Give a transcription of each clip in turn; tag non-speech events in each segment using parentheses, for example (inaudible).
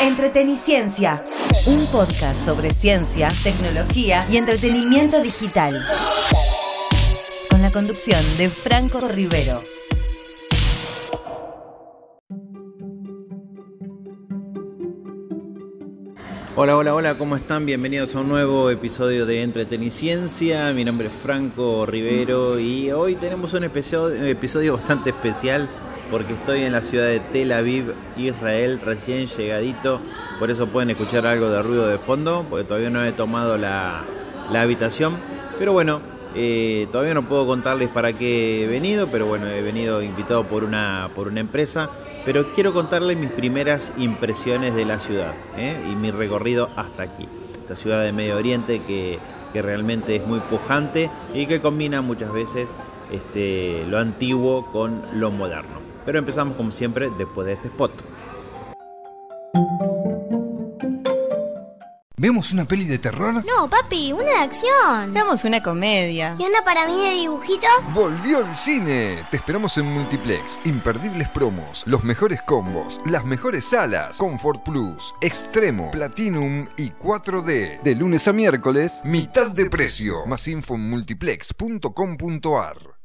Entreteniciencia, un podcast sobre ciencia, tecnología y entretenimiento digital. Con la conducción de Franco Rivero. Hola, hola, hola, ¿cómo están? Bienvenidos a un nuevo episodio de Entreteniciencia. Mi nombre es Franco Rivero y hoy tenemos un episodio, episodio bastante especial porque estoy en la ciudad de Tel Aviv, Israel, recién llegadito. Por eso pueden escuchar algo de ruido de fondo, porque todavía no he tomado la, habitación. Pero bueno, eh, todavía no puedo contarles para qué he venido, pero bueno, he venido invitado por una, por una empresa. Pero quiero contarles mis primeras impresiones de la ciudad ¿eh? y mi recorrido hasta aquí. Esta ciudad de Medio Oriente que, que realmente es muy pujante y que combina muchas veces este, lo antiguo con lo moderno. Pero empezamos como siempre después de este spot. ¿Vemos una peli de terror? No, papi, una de acción. Veamos una comedia. ¿Y una para mí de dibujitos? ¡Volvió el cine! Te esperamos en Multiplex. Imperdibles promos, los mejores combos, las mejores salas, Comfort Plus, Extremo, Platinum y 4D. De lunes a miércoles, mitad de precio. Más info en multiplex.com.ar.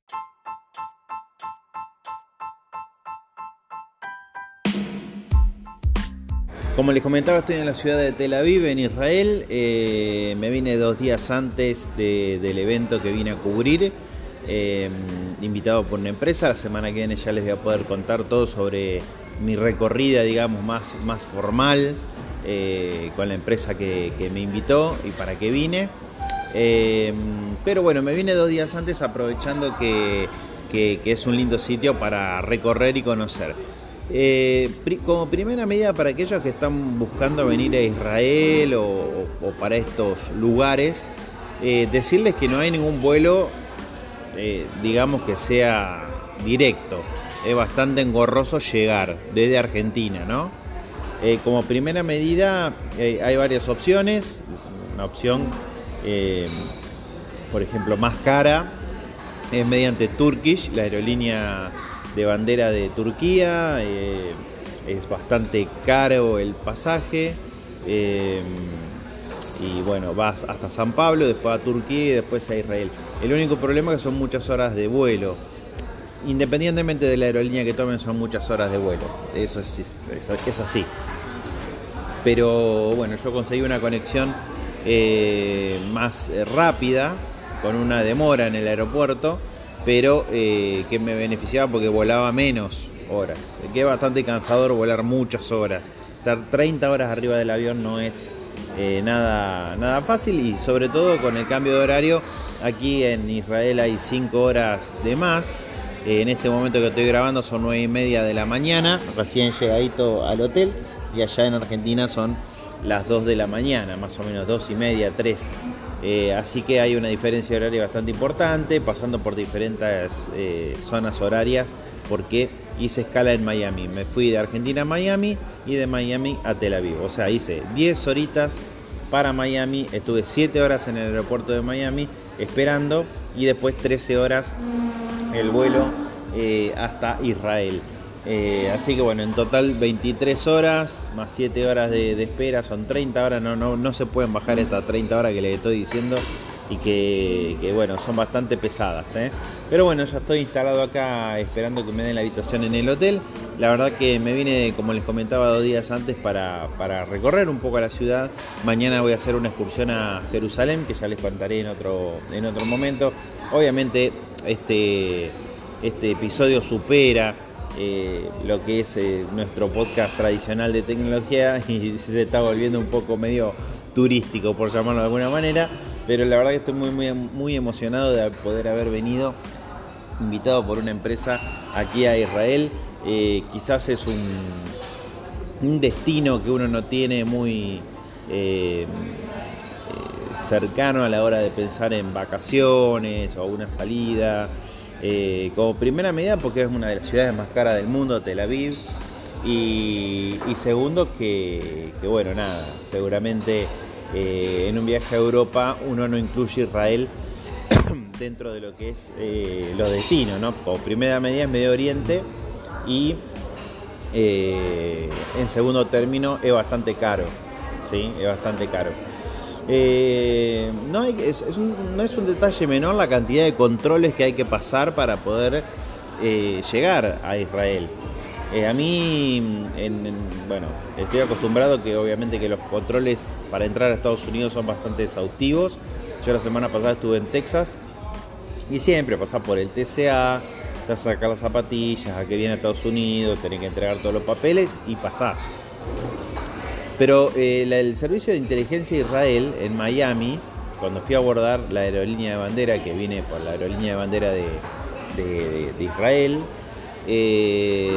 Como les comentaba, estoy en la ciudad de Tel Aviv, en Israel. Eh, me vine dos días antes del evento que vine a cubrir, eh, invitado por una empresa. La semana que viene ya les voy a poder contar todo sobre mi recorrida, digamos, más, más formal eh, con la empresa que, me invitó y para qué vine. pero bueno, me vine dos días antes aprovechando que es un lindo sitio para recorrer y conocer. Eh, como primera medida para aquellos que están buscando venir a Israel o, para estos lugares, eh, decirles que no hay ningún vuelo, eh, digamos que sea directo. Es bastante engorroso llegar desde Argentina, ¿no? como primera medida hay varias opciones. Una opción, por ejemplo, más cara es mediante Turkish, la aerolínea de bandera de Turquía, eh, es bastante caro el pasaje. Eh, y bueno, vas hasta San Pablo, después a Turquía y después a Israel. El único problema es que son muchas horas de vuelo. Independientemente de la aerolínea que tomen, son muchas horas de vuelo. Eso es, es, así. Pero bueno, yo conseguí una conexión eh, más rápida, con una demora en el aeropuerto pero eh, que me beneficiaba porque volaba menos horas. Que es bastante cansador volar muchas horas. Estar 30 horas arriba del avión no es eh, nada, nada fácil y sobre todo con el cambio de horario. Aquí en Israel hay 5 horas de más. Eh, en este momento que estoy grabando son 9 y media de la mañana, recién llegadito al hotel. Y allá en Argentina son las 2 de la mañana, más o menos 2 y media, 3. Eh, así que hay una diferencia horaria bastante importante, pasando por diferentes eh, zonas horarias, porque hice escala en Miami. Me fui de Argentina a Miami y de Miami a Tel Aviv. O sea, hice 10 horitas para Miami, estuve 7 horas en el aeropuerto de Miami esperando y después 13 horas el vuelo eh, hasta Israel. Eh, así que bueno, en total 23 horas más 7 horas de, espera, son 30 horas, no, no, no se pueden bajar estas 30 horas que les estoy diciendo y que, bueno, son bastante pesadas. ¿eh? Pero bueno, ya estoy instalado acá esperando que me den la habitación en el hotel. La verdad que me vine, como les comentaba, dos días antes para, recorrer un poco la ciudad. Mañana voy a hacer una excursión a Jerusalén, que ya les contaré en otro, en otro momento. Obviamente este, este episodio supera eh, lo que es eh, nuestro podcast tradicional de tecnología (laughs) y se está volviendo un poco medio turístico, por llamarlo de alguna manera. Pero la verdad que estoy muy, muy, muy emocionado de poder haber venido invitado por una empresa aquí a Israel. Eh, quizás es un, un, destino que uno no tiene muy cercano a la hora de pensar en vacaciones o una salida. Eh, como primera medida porque es una de las ciudades más caras del mundo, Tel Aviv. Y, segundo que, bueno, nada, seguramente eh, en un viaje a Europa uno no incluye Israel (coughs) dentro de lo que es eh, los destinos, ¿no? Como primera medida es Medio Oriente y en segundo término es bastante caro, ¿sí? Es bastante caro. Eh, no, es, un, detalle menor la cantidad de controles que hay que pasar para poder eh, llegar a Israel. a mí, bueno, estoy acostumbrado que obviamente que los controles para entrar a Estados Unidos son bastante exhaustivos. Yo la semana pasada estuve en Texas y siempre pasás por el TCA, te sacar las zapatillas, a que viene a Estados Unidos, tenés que entregar todos los papeles y pasás. Pero eh, el servicio de inteligencia de Israel en Miami, cuando fui a abordar la aerolínea de bandera, que viene por la aerolínea de bandera de, Israel, eh,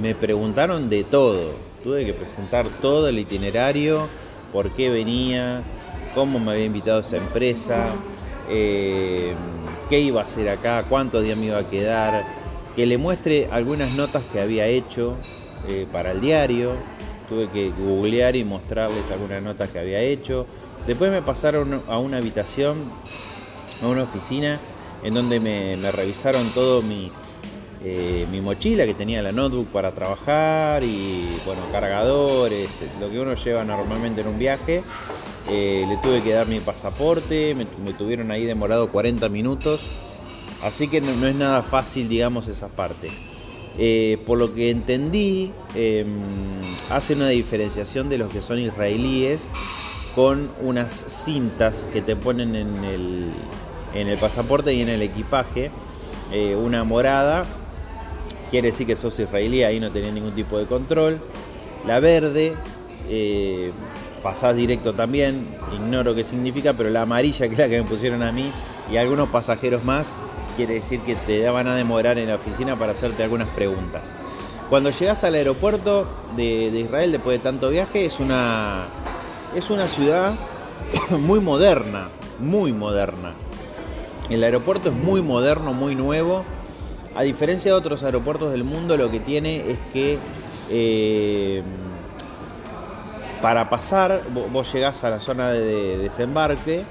me preguntaron de todo. Tuve que presentar todo el itinerario, por qué venía, cómo me había invitado esa empresa. Eh, qué iba a hacer acá, cuántos días me iba a quedar, que le muestre algunas notas que había hecho para el diario. Tuve que googlear y mostrarles algunas notas que había hecho. Después me pasaron a una habitación, a una oficina, en donde me, revisaron todo mis, eh, mi mochila que tenía la notebook para trabajar y bueno, cargadores, lo que uno lleva normalmente en un viaje. Eh, le tuve que dar mi pasaporte, me, tuvieron ahí demorado 40 minutos, así que no, es nada fácil, digamos, esa parte. Eh, por lo que entendí, em, hace una diferenciación de los que son israelíes con unas cintas que te ponen en el, en el pasaporte y en el equipaje. Eh, una morada, quiere decir que sos israelí, ahí no tenía ningún tipo de control. La verde, pasás directo también, ignoro qué significa, pero la amarilla que es la que me pusieron a mí y algunos pasajeros más, quiere decir que te van a demorar en la oficina para hacerte algunas preguntas. Cuando llegas al aeropuerto de, Israel después de tanto viaje, es una, es una ciudad (coughs) muy moderna, muy moderna. El aeropuerto es muy moderno, muy nuevo. A diferencia de otros aeropuertos del mundo, lo que tiene es que eh, para pasar, vos llegás a la zona de desembarque,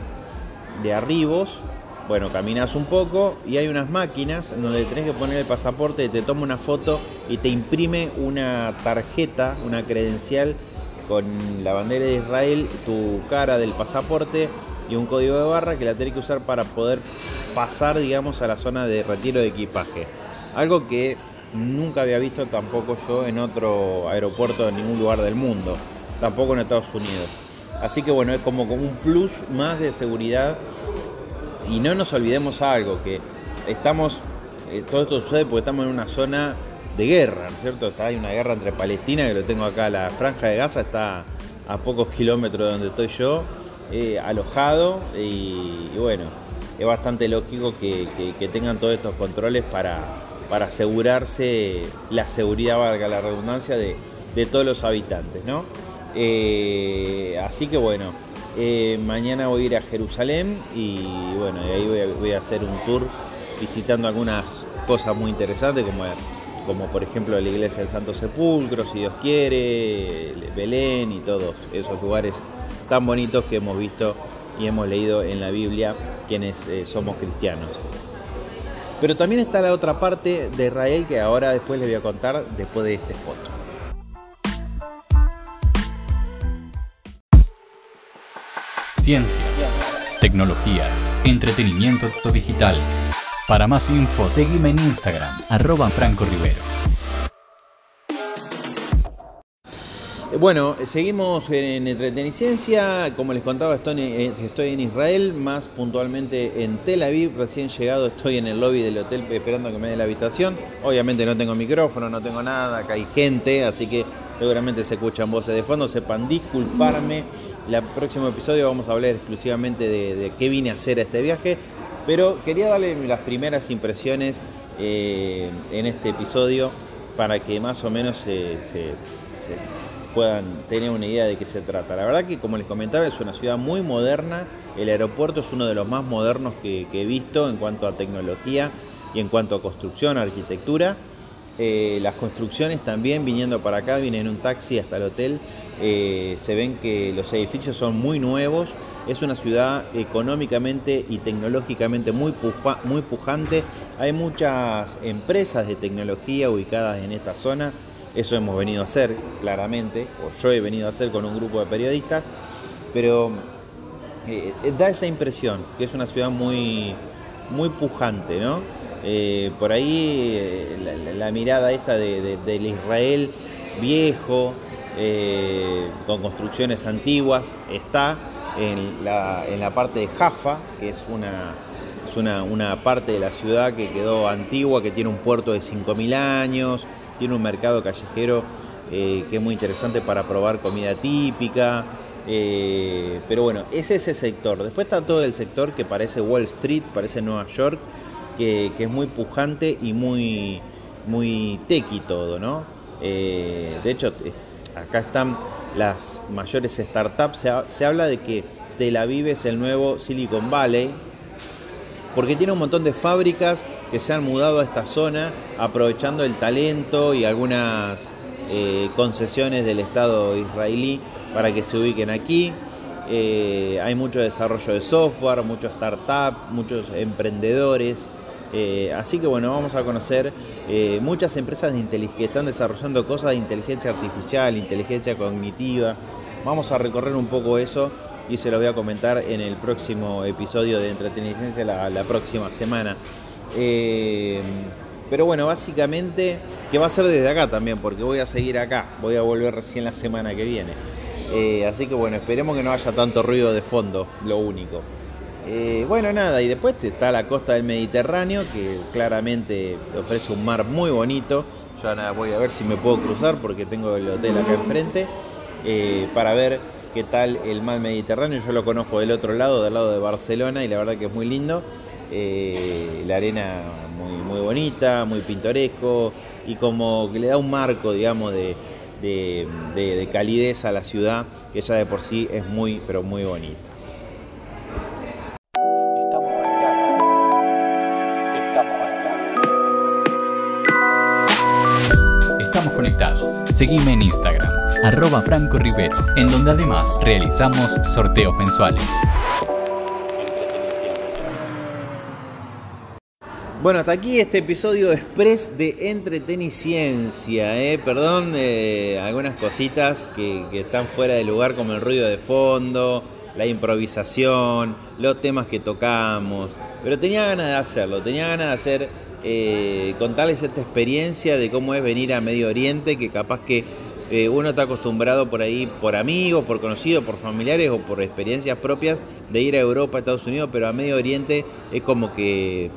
de arribos, bueno, caminas un poco y hay unas máquinas donde tenés que poner el pasaporte, te toma una foto y te imprime una tarjeta, una credencial con la bandera de Israel, tu cara del pasaporte y un código de barra que la tenés que usar para poder pasar, digamos, a la zona de retiro de equipaje. Algo que nunca había visto tampoco yo en otro aeropuerto de ningún lugar del mundo tampoco en Estados Unidos. Así que bueno, es como, un plus más de seguridad. Y no nos olvidemos algo, que estamos, eh, todo esto sucede porque estamos en una zona de guerra, ¿no es cierto? Está, hay una guerra entre Palestina, que lo tengo acá, la franja de Gaza está a pocos kilómetros de donde estoy yo, eh, alojado y, bueno, es bastante lógico que, tengan todos estos controles para, para asegurarse la seguridad, valga la redundancia, de, de todos los habitantes, ¿no? Eh, así que bueno, eh, mañana voy a ir a Jerusalén y bueno, ahí voy a, hacer un tour visitando algunas cosas muy interesantes como, como por ejemplo la iglesia del Santo Sepulcro, si Dios quiere, Belén y todos esos lugares tan bonitos que hemos visto y hemos leído en la Biblia quienes eh, somos cristianos. Pero también está la otra parte de Israel que ahora después les voy a contar después de este foto. Ciencia, tecnología, entretenimiento digital. Para más info, seguime en Instagram, arroba Franco Rivero. Eh, bueno, seguimos en Entreteniciencia. Como les contaba, eh, estoy en Israel, más puntualmente en Tel Aviv. Recién llegado, estoy en el lobby del hotel esperando que me dé la habitación. Obviamente no tengo micrófono, no tengo nada, acá hay gente, así que seguramente se escuchan voces de fondo. Sepan disculparme. El próximo episodio vamos a hablar exclusivamente de, qué vine a hacer a este viaje. Pero quería darle las primeras impresiones eh, en este episodio para que más o menos se puedan tener una idea de qué se trata. La verdad que, como les comentaba, es una ciudad muy moderna. El aeropuerto es uno de los más modernos que, he visto en cuanto a tecnología y en cuanto a construcción, arquitectura. Eh, las construcciones también viniendo para acá, vienen en un taxi hasta el hotel, eh, se ven que los edificios son muy nuevos, es una ciudad económicamente y tecnológicamente muy, muy pujante, hay muchas empresas de tecnología ubicadas en esta zona, Eso hemos venido a hacer, claramente, o yo he venido a hacer con un grupo de periodistas, pero eh, da esa impresión que es una ciudad muy, muy pujante, ¿no? Eh, por ahí eh, la, mirada esta del Israel viejo, con construcciones antiguas, está en la, en la parte de Jaffa, que es una, es una, una, parte de la ciudad que quedó antigua, que tiene un puerto de 5.000 años, tiene un mercado callejero que es muy interesante para probar comida típica. Eh, pero bueno, es ese sector. Después está todo el sector que parece Wall Street, parece Nueva York, que, es muy pujante y muy, muy tequi todo, ¿no? Eh, de hecho, acá están las mayores startups. Se, habla de que Tel Aviv es el nuevo Silicon Valley, porque tiene un montón de fábricas que se han mudado a esta zona aprovechando el talento y algunas eh, concesiones del Estado israelí para que se ubiquen aquí. Eh, hay mucho desarrollo de software, muchos startups, muchos emprendedores. Eh, así que bueno, vamos a conocer muchas empresas que están desarrollando cosas de inteligencia artificial, inteligencia cognitiva. Vamos a recorrer un poco eso y se lo voy a comentar en el próximo episodio de Entretenigencia la, próxima semana. Pero bueno, básicamente que va a ser desde acá también, porque voy a seguir acá, voy a volver recién la semana que viene. Eh, así que bueno, esperemos que no haya tanto ruido de fondo, lo único. Eh, bueno, nada, y después está la costa del Mediterráneo, que claramente ofrece un mar muy bonito. Yo nada, voy a ver si me puedo cruzar porque tengo el hotel acá enfrente, eh, para ver qué tal el mar Mediterráneo. Yo lo conozco del otro lado, del lado de Barcelona, y la verdad que es muy lindo. la arena muy, muy bonita, muy pintoresco y como que le da un marco, digamos, de, de, calidez a la ciudad que ya de por sí es muy, pero muy bonita. Seguime en Instagram, arroba Franco Rivero, en donde además realizamos sorteos mensuales. Bueno, hasta aquí este episodio express de Entreteniciencia. ¿eh? Perdón, eh, algunas cositas que, están fuera de lugar, como el ruido de fondo, la improvisación, los temas que tocamos. Pero tenía ganas de hacerlo, tenía ganas de hacer, eh, contarles esta experiencia de cómo es venir a Medio Oriente, que capaz que eh, uno está acostumbrado por ahí, por amigos, por conocidos, por familiares o por experiencias propias, de ir a Europa, a Estados Unidos, pero a Medio Oriente es como que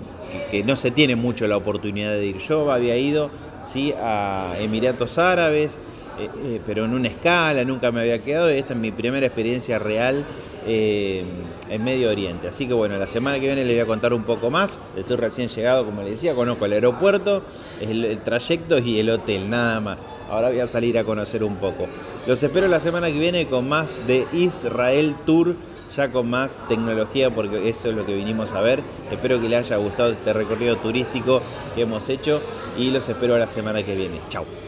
que, no se tiene mucho la oportunidad de ir. Yo había ido sí, a Emiratos Árabes, eh, eh, pero en una escala, nunca me había quedado. Esta es mi primera experiencia real eh, en Medio Oriente. Así que bueno, la semana que viene les voy a contar un poco más. Estoy recién llegado, como les decía, conozco el aeropuerto, el trayecto y el hotel, nada más. Ahora voy a salir a conocer un poco. Los espero la semana que viene con más de Israel Tour ya con más tecnología porque eso es lo que vinimos a ver. Espero que les haya gustado este recorrido turístico que hemos hecho y los espero la semana que viene. Chao.